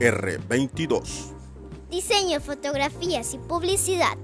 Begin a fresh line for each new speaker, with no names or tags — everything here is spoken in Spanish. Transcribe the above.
R22.
Diseño, fotografías y publicidad.